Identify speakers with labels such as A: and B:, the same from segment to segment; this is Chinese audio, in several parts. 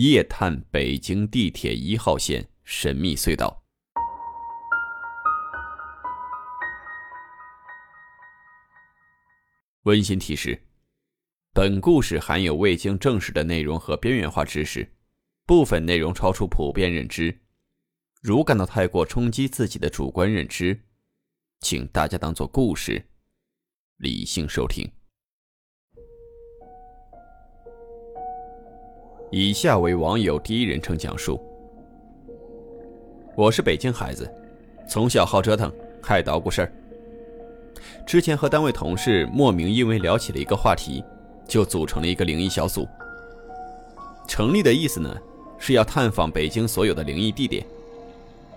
A: 夜探北京地铁一号线神秘隧道。温馨提示：本故事含有未经证实的内容和边缘化知识，部分内容超出普遍认知。如感到太过冲击自己的主观认知，请大家当做故事，理性收听。以下为网友第一人称讲述：我是北京孩子，从小好折腾，爱捣鼓事儿。之前和单位同事莫名因为聊起了一个话题，就组成了一个灵异小组。成立的意思呢，是要探访北京所有的灵异地点。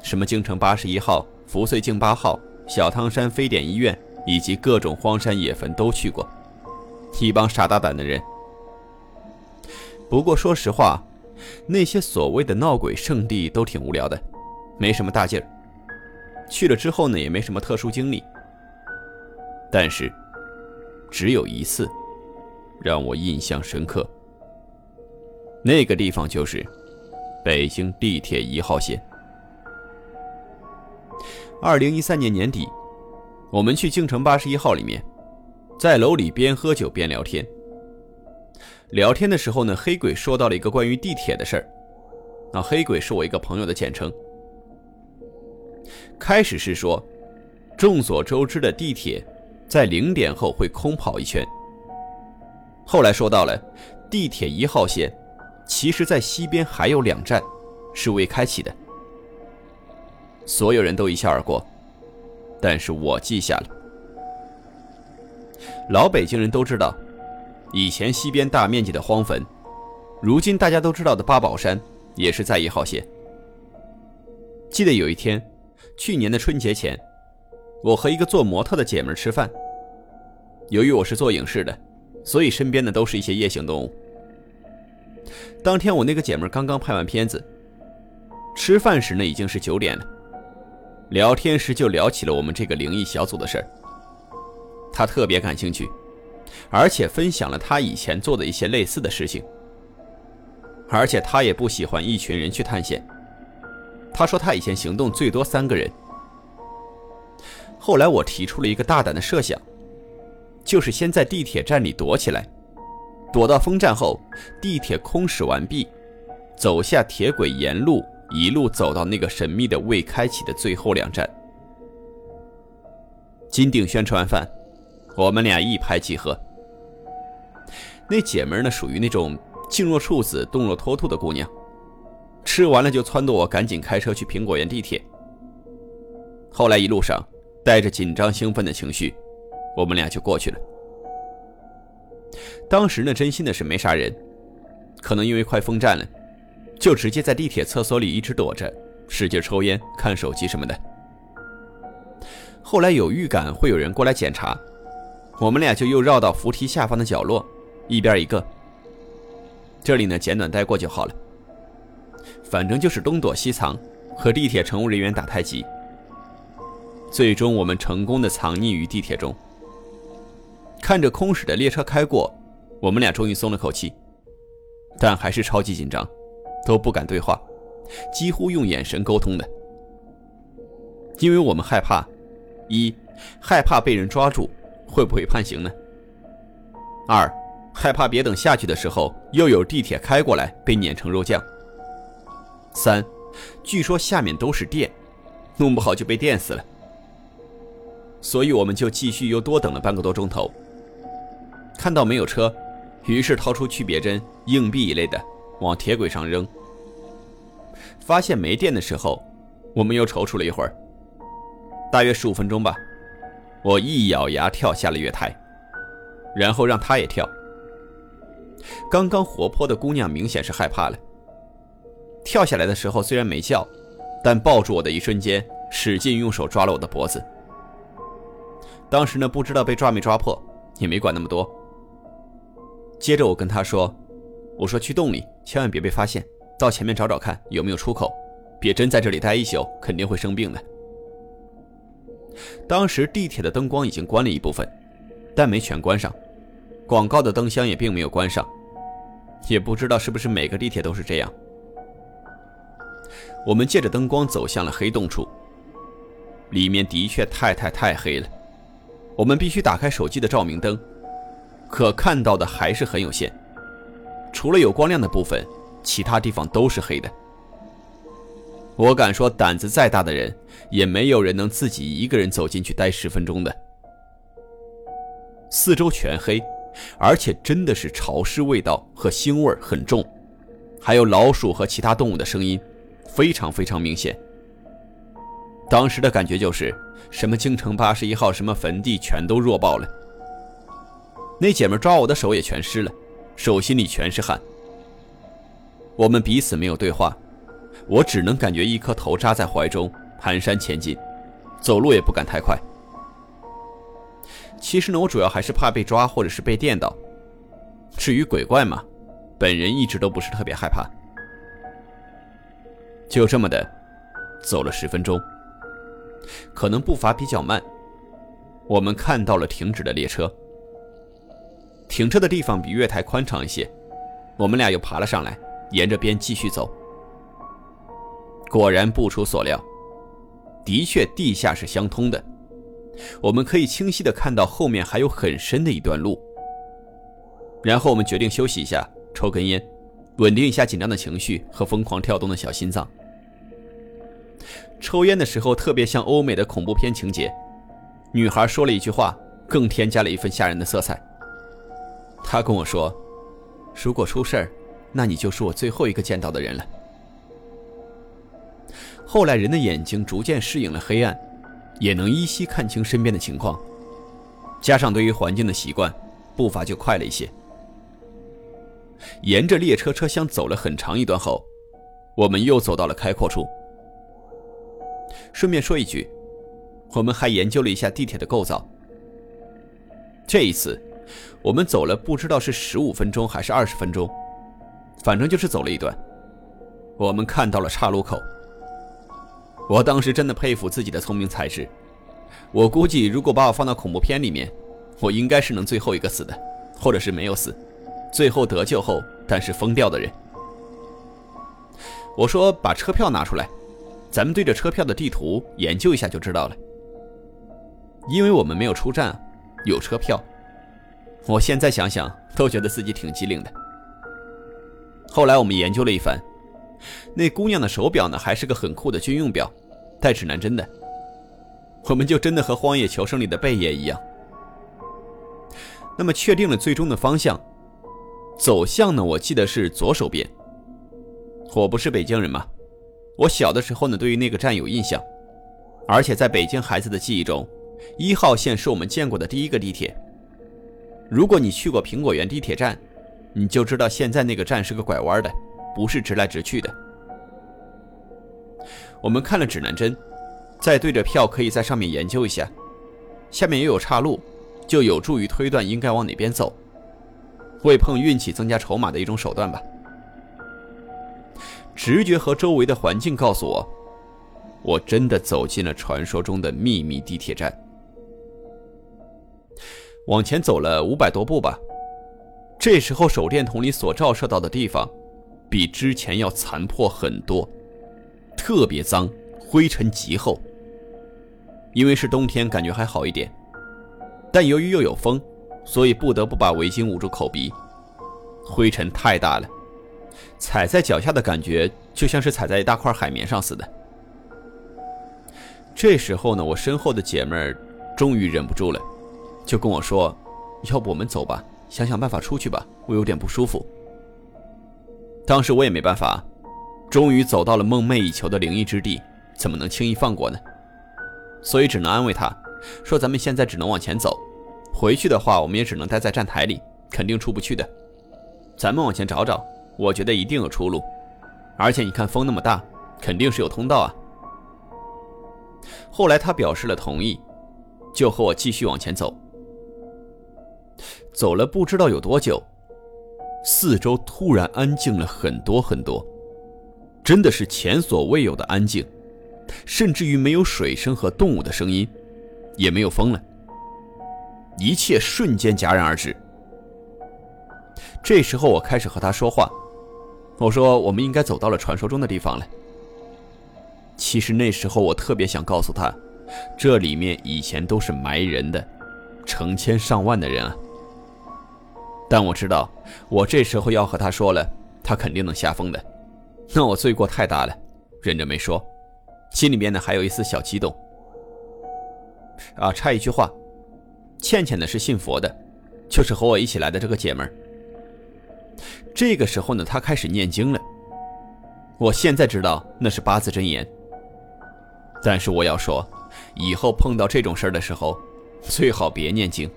A: 什么京城八十一号、福穗静八号、小汤山非典医院，以及各种荒山野坟都去过，一帮傻大胆的人。不过说实话，那些所谓的闹鬼圣地都挺无聊的，没什么大劲儿。去了之后呢，也没什么特殊经历。但是，只有一次，让我印象深刻。那个地方就是北京地铁一号线。二零一三年年底，我们去京城八十一号里面，在楼里边喝酒边聊天。聊天的时候呢，黑鬼说到了一个关于地铁的事儿。那黑鬼是我一个朋友的简称。开始是说，众所周知的地铁在零点后会空跑一圈。后来说到了地铁一号线，其实在西边还有两站是未开启的。所有人都一笑而过，但是我记下了。老北京人都知道，以前西边大面积的荒坟，如今大家都知道的八宝山，也是在一号线。记得有一天，去年的春节前，我和一个做模特的姐们吃饭。由于我是做影视的，所以身边的都是一些夜行动物。当天我那个姐们刚刚拍完片子，吃饭时呢已经是九点了。聊天时就聊起了我们这个灵异小组的事儿，他特别感兴趣，而且分享了他以前做的一些类似的事情。而且他也不喜欢一群人去探险，他说他以前行动最多三个人。后来我提出了一个大胆的设想，就是先在地铁站里躲起来，躲到封站后，地铁空驶完毕，走下铁轨沿路。一路走到那个神秘的未开启的最后两站。金鼎轩吃完饭，我们俩一拍即合。那姐们呢，属于那种静若处子、动若脱兔的姑娘，吃完了就撺掇我赶紧开车去苹果园地铁。后来一路上带着紧张兴奋的情绪，我们俩就过去了。当时呢，真心的是没啥人，可能因为快封站了。就直接在地铁厕所里一直躲着，使劲抽烟、看手机什么的。后来有预感会有人过来检查，我们俩就又绕到扶梯下方的角落，一边一个。这里呢，简短带过就好了。反正就是东躲西藏，和地铁乘务人员打太极。最终，我们成功的藏匿于地铁中。看着空驶的列车开过，我们俩终于松了口气，但还是超级紧张。都不敢对话，几乎用眼神沟通的，因为我们害怕：一，害怕被人抓住，会不会判刑呢？二，害怕别等下去的时候又有地铁开过来被碾成肉酱。三，据说下面都是电，弄不好就被电死了。所以我们就继续又多等了半个多钟头。看到没有车，于是掏出区别针、硬币一类的。往铁轨上扔，发现没电的时候，我们又踌躇了一会儿，大约十五分钟吧。我一咬牙跳下了月台，然后让他也跳。刚刚活泼的姑娘明显是害怕了，跳下来的时候虽然没叫，但抱住我的一瞬间，使劲用手抓了我的脖子。当时呢，不知道被抓没抓破，也没管那么多。接着我跟他说：“我说去洞里，千万别被发现，到前面找找看有没有出口，别真在这里待一宿，肯定会生病的。”当时地铁的灯光已经关了一部分，但没全关上，广告的灯箱也并没有关上，也不知道是不是每个地铁都是这样。我们借着灯光走向了黑洞处，里面的确太太太黑了，我们必须打开手机的照明灯，可看到的还是很有限，除了有光亮的部分，其他地方都是黑的。我敢说，胆子再大的人，也没有人能自己一个人走进去待十分钟的。四周全黑，而且真的是潮湿，味道和腥味很重，还有老鼠和其他动物的声音。非常非常明显。当时的感觉就是，什么京城八十一号，什么坟地，全都弱爆了。那姐们抓我的手也全湿了，手心里全是汗。我们彼此没有对话，我只能感觉一颗头扎在怀中，蹒跚前进，走路也不敢太快。其实呢，我主要还是怕被抓或者是被电到。至于鬼怪嘛，本人一直都不是特别害怕。就这么的，走了十分钟，可能步伐比较慢。我们看到了停止的列车，停车的地方比月台宽敞一些。我们俩又爬了上来，沿着边继续走。果然不出所料，的确地下是相通的。我们可以清晰的看到后面还有很深的一段路。然后我们决定休息一下，抽根烟，稳定一下紧张的情绪和疯狂跳动的小心脏。抽烟的时候特别像欧美的恐怖片情节，女孩说了一句话，更添加了一份吓人的色彩。她跟我说：“如果出事儿，那你就是我最后一个见到的人了。”后来人的眼睛逐渐适应了黑暗，也能依稀看清身边的情况，加上对于环境的习惯，步伐就快了一些。沿着列车车厢走了很长一段后，我们又走到了开阔处。顺便说一句，我们还研究了一下地铁的构造。这一次，我们走了不知道是十五分钟还是二十分钟，反正就是走了一段。我们看到了岔路口。我当时真的佩服自己的聪明才智。我估计，如果把我放到恐怖片里面，我应该是能最后一个死的，或者是没有死，最后得救后但是疯掉的人。我说：“把车票拿出来。”咱们对着车票的地图研究一下就知道了。因为我们没有出站，有车票。我现在想想都觉得自己挺机灵的。后来我们研究了一番，那姑娘的手表呢，还是个很酷的军用表，带指南针的。我们就真的和《荒野求生》里的贝爷一样。那么确定了最终的方向，走向呢？我记得是左手边。我不是北京人嘛。我小的时候呢，对于那个站有印象，而且在北京孩子的记忆中，一号线是我们见过的第一个地铁。如果你去过苹果园地铁站，你就知道现在那个站是个拐弯的，不是直来直去的。我们看了指南针，再对着票，可以在上面研究一下。下面也有岔路，就有助于推断应该往哪边走，为碰运气增加筹码的一种手段吧。直觉和周围的环境告诉我，我真的走进了传说中的秘密地铁站。往前走了五百多步吧，这时候手电筒里所照射到的地方，比之前要残破很多，特别脏，灰尘极厚。因为是冬天，感觉还好一点，但由于又有风，所以不得不把围巾捂住口鼻，灰尘太大了。踩在脚下的感觉就像是踩在一大块海绵上似的。这时候呢，我身后的姐妹终于忍不住了，就跟我说：“要不我们走吧，想想办法出去吧，我有点不舒服。”当时我也没办法，终于走到了梦寐以求的灵异之地，怎么能轻易放过呢？所以只能安慰他，说：“咱们现在只能往前走，回去的话我们也只能待在站台里，肯定出不去的。咱们往前找找。”我觉得一定有出路。而且你看风那么大，肯定是有通道啊。后来他表示了同意，就和我继续往前走。走了不知道有多久，四周突然安静了很多很多，真的是前所未有的安静，甚至于没有水声和动物的声音，也没有风了，一切瞬间戛然而止。这时候我开始和他说话，我说我们应该走到了传说中的地方了。其实那时候我特别想告诉他，这里面以前都是埋人的，成千上万的人啊。但我知道，我这时候要和他说了，他肯定能吓疯的。那我罪过太大了，忍着没说，心里面呢还有一丝小激动。啊，插一句话，倩倩呢是信佛的，就是和我一起来的这个姐们儿。这个时候呢，她开始念经了。我现在知道那是八字真言。但是我要说，以后碰到这种事儿的时候，最好别念经。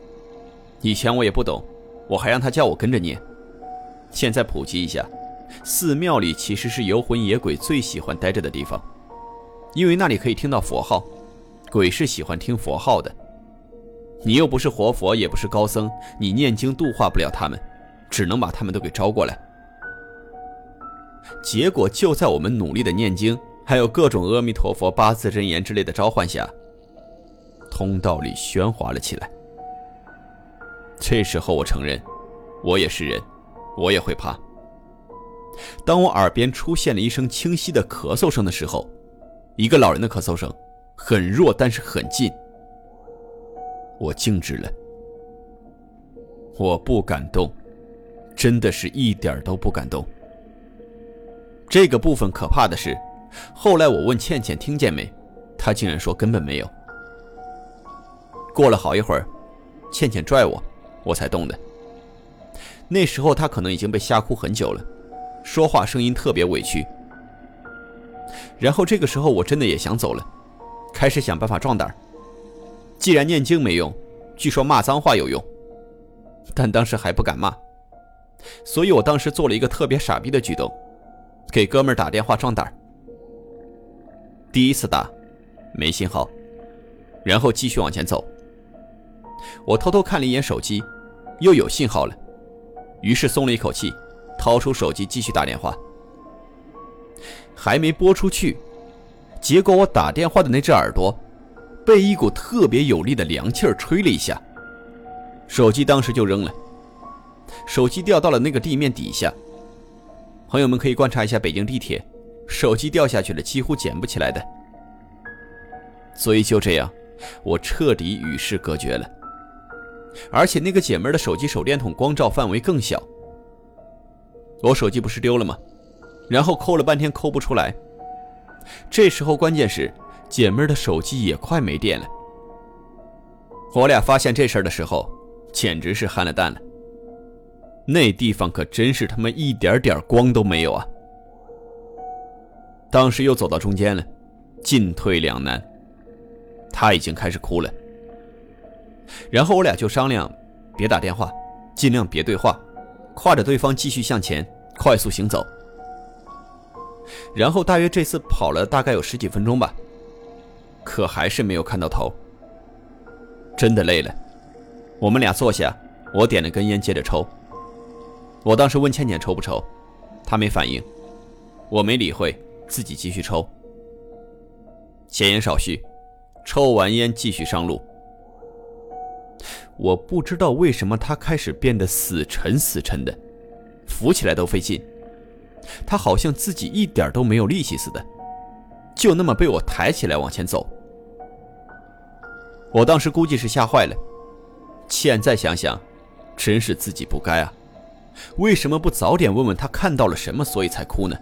A: 以前我也不懂，我还让他叫我跟着念。现在普及一下，寺庙里其实是游魂野鬼最喜欢待着的地方，因为那里可以听到佛号，鬼是喜欢听佛号的。你又不是活佛，也不是高僧，你念经度化不了他们，只能把他们都给招过来。结果就在我们努力的念经。还有各种阿弥陀佛、八字真言之类的召唤下，通道里喧哗了起来。这时候，我承认，我也是人，我也会怕。当我耳边出现了一声清晰的咳嗽声的时候，一个老人的咳嗽声，很弱，但是很近。我静止了，我不敢动，真的是一点都不敢动。这个部分可怕的是。后来我问倩倩听见没，她竟然说根本没有。过了好一会儿，倩倩拽我，我才动的。那时候她可能已经被吓哭很久了，说话声音特别委屈。然后这个时候我真的也想走了，开始想办法壮胆。既然念经没用，据说骂脏话有用，但当时还不敢骂，所以我当时做了一个特别傻逼的举动，给哥们儿打电话壮胆。第一次打，没信号，然后继续往前走。我偷偷看了一眼手机，又有信号了，于是松了一口气，掏出手机继续打电话。还没拨出去，结果我打电话的那只耳朵被一股特别有力的凉气儿吹了一下，手机当时就扔了，手机掉到了那个地面底下。朋友们可以观察一下北京地铁。手机掉下去了，几乎捡不起来的。所以就这样，我彻底与世隔绝了。而且那个姐妹的手机手电筒光照范围更小。我手机不是丢了吗？然后抠了半天抠不出来。这时候关键是姐妹的手机也快没电了。我俩发现这事儿的时候，简直是憨了蛋了。那地方可真是他妈一点点光都没有啊！当时又走到中间了，进退两难。他已经开始哭了，然后我俩就商量，别打电话，尽量别对话，挎着对方继续向前快速行走。然后大约这次跑了大概有十几分钟吧，可还是没有看到头。真的累了，我们俩坐下，我点了根烟接着抽。我当时问倩倩抽不抽，她没反应，我没理会。自己继续抽，闲言少叙，抽完烟继续上路。我不知道为什么他开始变得死沉死沉的，扶起来都费劲。他好像自己一点都没有力气似的，就那么被我抬起来往前走。我当时估计是吓坏了，现在想想，真是自己不该啊！为什么不早点问问他看到了什么，所以才哭呢？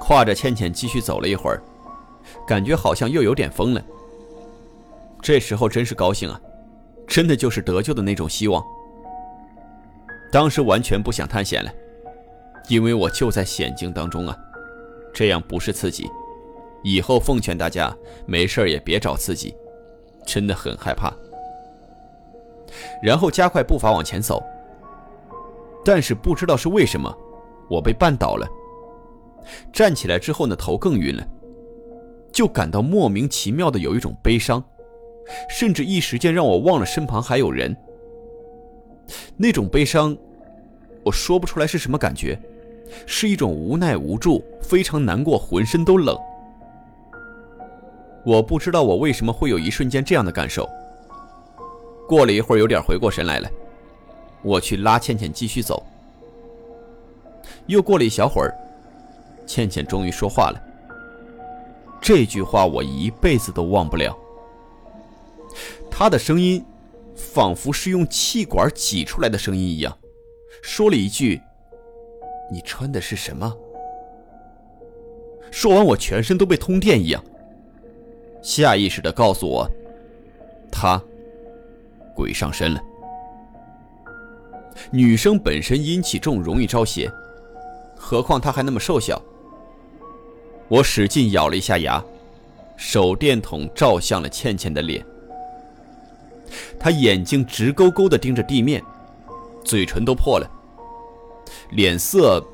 A: 挎着倩倩继续走了一会儿，感觉好像又有点疯了。这时候真是高兴啊，真的就是得救的那种希望。当时完全不想探险了，因为我就在险境当中啊，这样不是刺激。以后奉劝大家，没事也别找刺激，真的很害怕。然后加快步伐往前走，但是不知道是为什么，我被绊倒了。站起来之后呢，头更晕了，就感到莫名其妙的有一种悲伤，甚至一时间让我忘了身旁还有人。那种悲伤，我说不出来是什么感觉，是一种无奈无助，非常难过，浑身都冷。我不知道我为什么会有一瞬间这样的感受。过了一会儿，有点回过神来了，我去拉倩倩继续走。又过了一小会儿。倩倩终于说话了。这句话我一辈子都忘不了。他的声音，仿佛是用气管挤出来的声音一样，说了一句：“你穿的是什么？”说完，我全身都被通电一样，下意识的告诉我：“他鬼上身了。”女生本身阴气重，容易招邪，何况她还那么瘦小。我使劲咬了一下牙，手电筒照向了倩倩的脸。他眼睛直勾勾地盯着地面，嘴唇都破了，脸色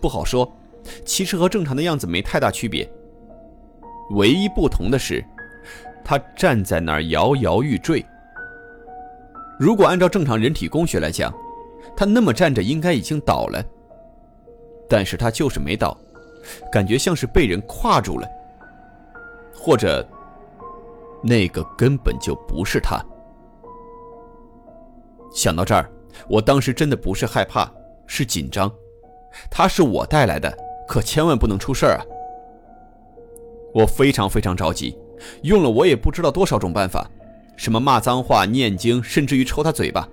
A: 不好说，其实和正常的样子没太大区别。唯一不同的是，他站在那儿摇摇欲坠。如果按照正常人体工学来讲，他那么站着应该已经倒了，但是他就是没倒。感觉像是被人跨住了，或者那个根本就不是他。想到这儿，我当时真的不是害怕，是紧张。他是我带来的，可千万不能出事儿啊！我非常非常着急，用了我也不知道多少种办法，什么骂脏话、念经，甚至于抽他嘴巴。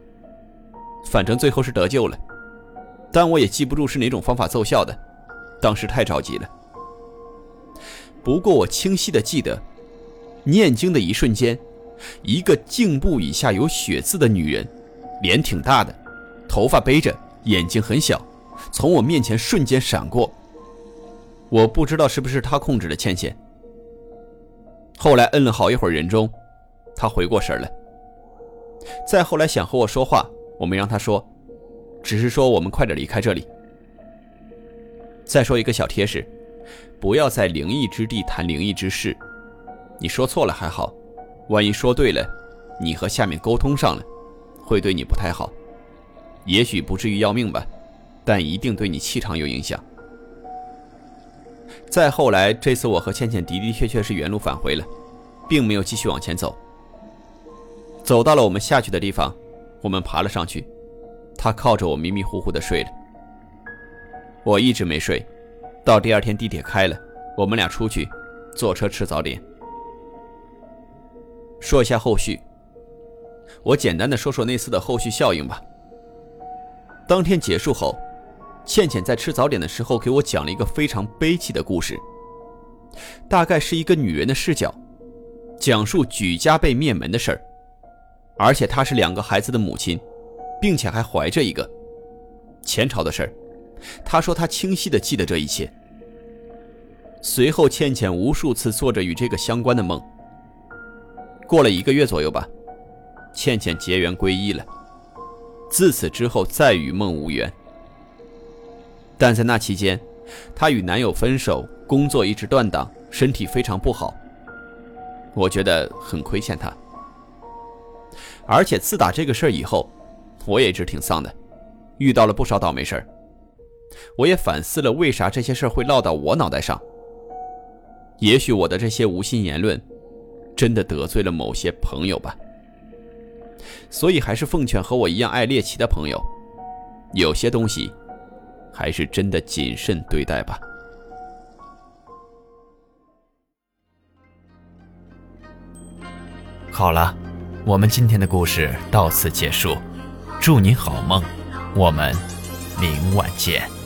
A: 反正最后是得救了，但我也记不住是哪种方法奏效的。当时太着急了，不过我清晰的记得，念经的一瞬间，一个颈部以下有血渍的女人，脸挺大的，头发背着，眼睛很小，从我面前瞬间闪过。我不知道是不是他控制了倩倩。后来摁了好一会儿人中，他回过神了。再后来想和我说话，我没让他说，只是说我们快点离开这里。再说一个小贴士，不要在灵异之地谈灵异之事。你说错了还好，万一说对了，你和下面沟通上了，会对你不太好。也许不至于要命吧，但一定对你气场有影响。再后来，这次我和倩倩的的确确是原路返回了，并没有继续往前走。走到了我们下去的地方，我们爬了上去，她靠着我迷迷糊糊的睡了。我一直没睡，到第二天地铁开了，我们俩出去坐车吃早点。说一下后续，我简单的说说那次的后续效应吧。当天结束后，倩倩在吃早点的时候给我讲了一个非常悲戚的故事，大概是一个女人的视角，讲述举家被灭门的事儿，而且她是两个孩子的母亲，并且还怀着一个前朝的事儿。他说：“他清晰的记得这一切。”随后，倩倩无数次做着与这个相关的梦。过了一个月左右吧，倩倩结缘皈依了。自此之后，再与梦无缘。但在那期间，她与男友分手，工作一直断档，身体非常不好。我觉得很亏欠她。而且自打这个事儿以后，我也一直挺丧的，遇到了不少倒霉事儿。我也反思了，为啥这些事会落到我脑袋上？也许我的这些无心言论，真的得罪了某些朋友吧。所以还是奉劝和我一样爱猎奇的朋友，有些东西，还是真的谨慎对待吧。
B: 好了，我们今天的故事到此结束，祝你好梦，我们明晚见。